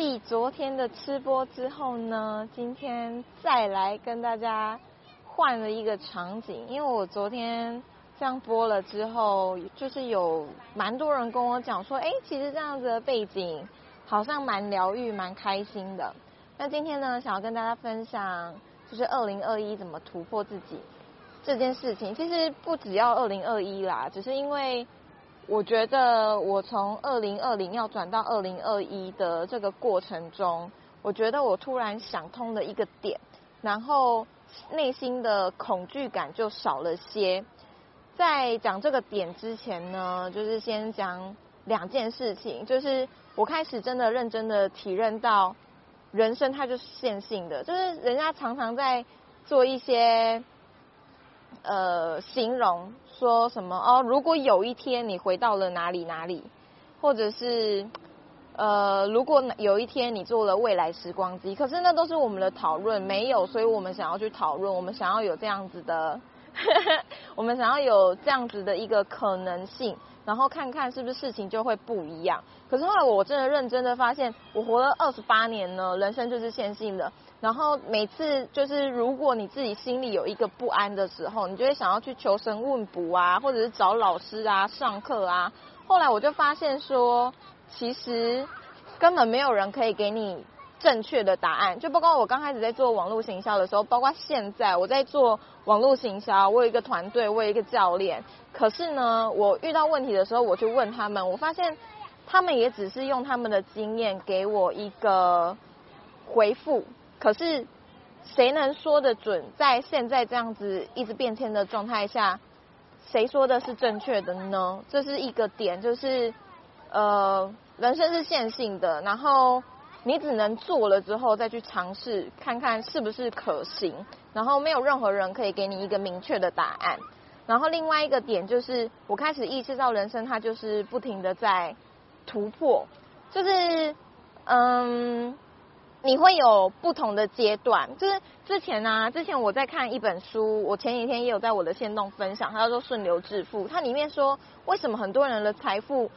继昨天的吃播之后呢，今天再来跟大家换了一个场景，因为我昨天这样播了之后，就是有蛮多人跟我讲说，哎，其实这样子的背景好像蛮疗愈、蛮开心的。那今天呢，想要跟大家分享，就是二零二一怎么突破自己这件事情。其实不只要二零二一啦，只是因为。我觉得我从二零二零要转到二零二一的这个过程中，我觉得我突然想通了一个点，然后内心的恐惧感就少了些。在讲这个点之前呢，就是先讲两件事情，就是我开始真的认真的体认到，人生它就是线性的，就是人家常常在做一些。呃，形容说什么哦？如果有一天你回到了哪里哪里，或者是呃，如果有一天你做了未来时光机，可是那都是我们的讨论，没有，所以我们想要去讨论，我们想要有这样子的，我们想要有这样子的一个可能性，然后看看是不是事情就会不一样。可是后来我真的认真的发现，我活了二十八年呢，人生就是线性的。然后每次就是，如果你自己心里有一个不安的时候，你就会想要去求神问卜啊，或者是找老师啊上课啊。后来我就发现说，其实根本没有人可以给你正确的答案。就包括我刚开始在做网络行销的时候，包括现在我在做网络行销，我有一个团队，我有一个教练。可是呢，我遇到问题的时候，我去问他们，我发现他们也只是用他们的经验给我一个回复。可是，谁能说得准？在现在这样子一直变迁的状态下，谁说的是正确的呢？这是一个点，就是呃，人生是线性的，然后你只能做了之后再去尝试，看看是不是可行。然后没有任何人可以给你一个明确的答案。然后另外一个点就是，我开始意识到人生它就是不停的在突破，就是嗯。你会有不同的阶段，就是之前呢，之前我在看一本书，我前几天也有在我的线动分享，它叫做《顺流致富》，它里面说为什么很多人的财富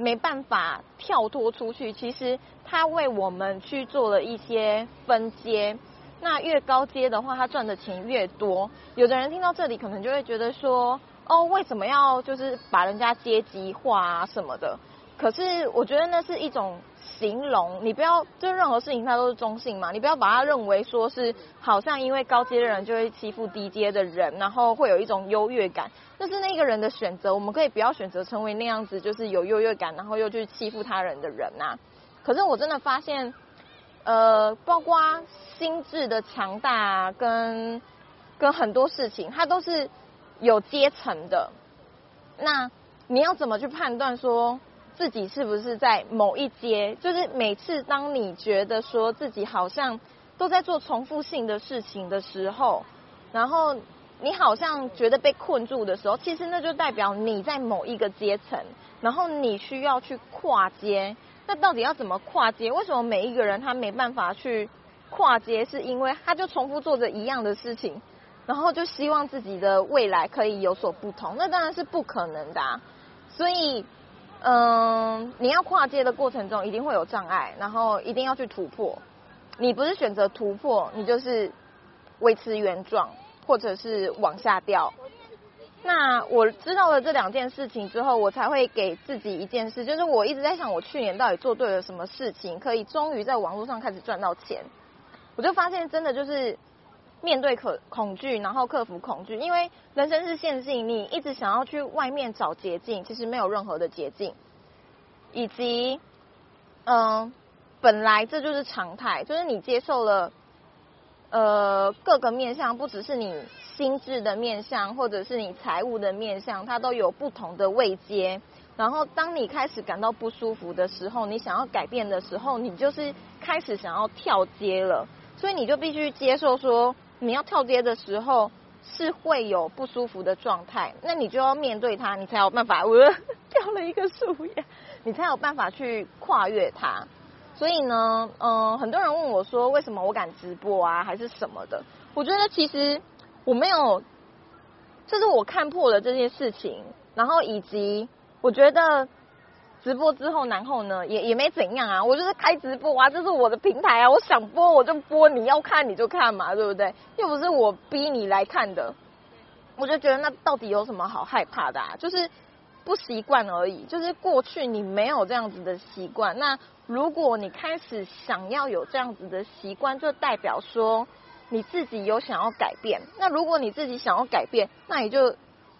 没办法跳脱出去，其实他为我们去做了一些分阶，那越高阶的话，他赚的钱越多。有的人听到这里，可能就会觉得说，哦，为什么要就是把人家阶级化啊什么的？可是我觉得那是一种。形容你不要，就任何事情它都是中性嘛，你不要把它认为说是好像因为高阶的人就会欺负低阶的人，然后会有一种优越感，那是那个人的选择，我们可以不要选择成为那样子，就是有优越感，然后又去欺负他人的人呐。可是我真的发现，呃，包括心智的强大跟跟很多事情，它都是有阶层的。那你要怎么去判断说？自己是不是在某一阶？就是每次当你觉得说自己好像都在做重复性的事情的时候，然后你好像觉得被困住的时候，其实那就代表你在某一个阶层，然后你需要去跨阶。那到底要怎么跨阶？为什么每一个人他没办法去跨阶？是因为他就重复做着一样的事情，然后就希望自己的未来可以有所不同，那当然是不可能的。所以。嗯，你要跨界的过程中一定会有障碍，然后一定要去突破。你不是选择突破，你就是维持原状，或者是往下掉。那我知道了这两件事情之后，我才会给自己一件事，就是我一直在想，我去年到底做对了什么事情，可以终于在网络上开始赚到钱。我就发现，真的就是面对可恐惧，然后克服恐惧，因为人生是线性，你一直想要去外面找捷径，其实没有任何的捷径。以及，嗯，本来这就是常态，就是你接受了，呃，各个面相，不只是你心智的面相，或者是你财务的面相，它都有不同的位阶。然后，当你开始感到不舒服的时候，你想要改变的时候，你就是开始想要跳阶了。所以，你就必须接受说，你要跳阶的时候是会有不舒服的状态，那你就要面对它，你才有办法。我掉了一个树叶。你才有办法去跨越它，所以呢，嗯，很多人问我说，为什么我敢直播啊，还是什么的？我觉得其实我没有，就是我看破了这件事情，然后以及我觉得直播之后，然后呢，也也没怎样啊，我就是开直播啊，这是我的平台啊，我想播我就播，你要看你就看嘛，对不对？又不是我逼你来看的，我就觉得那到底有什么好害怕的啊？就是不习惯而已，就是过去你没有这样子的习惯，那如果你开始想要有这样子的习惯，就代表说你自己有想要改变。那如果你自己想要改变，那你就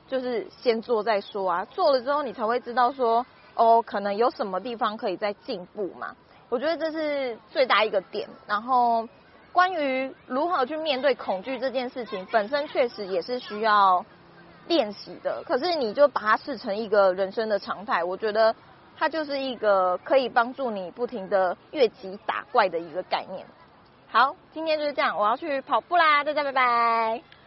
就是先做再说啊，做了之后你才会知道说。哦，可能有什么地方可以再进步嘛？我觉得这是最大一个点。然后，关于如何去面对恐惧这件事情，本身确实也是需要练习的。可是，你就把它视成一个人生的常态，我觉得它就是一个可以帮助你不停的越级打怪的一个概念。好，今天就是这样，我要去跑步啦，大家拜拜。